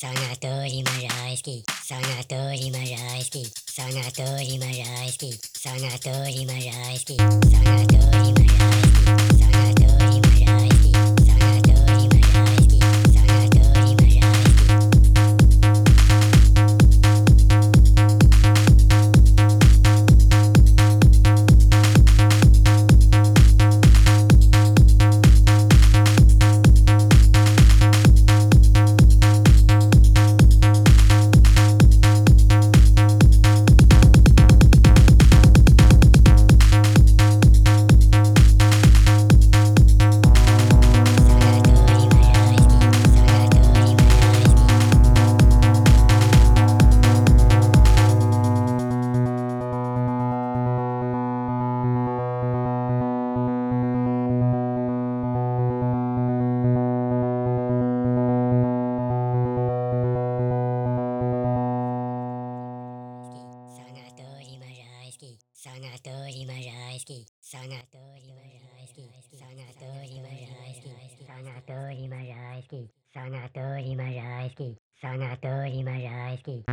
その通りも大好き。その通りも大好き。その通りも大好き。その通りも大好き。その通りも大好き。アの通りも大好き。Санаторий Можайский, санаторий Можайский, санаторий Можайский, санаторий Можайский.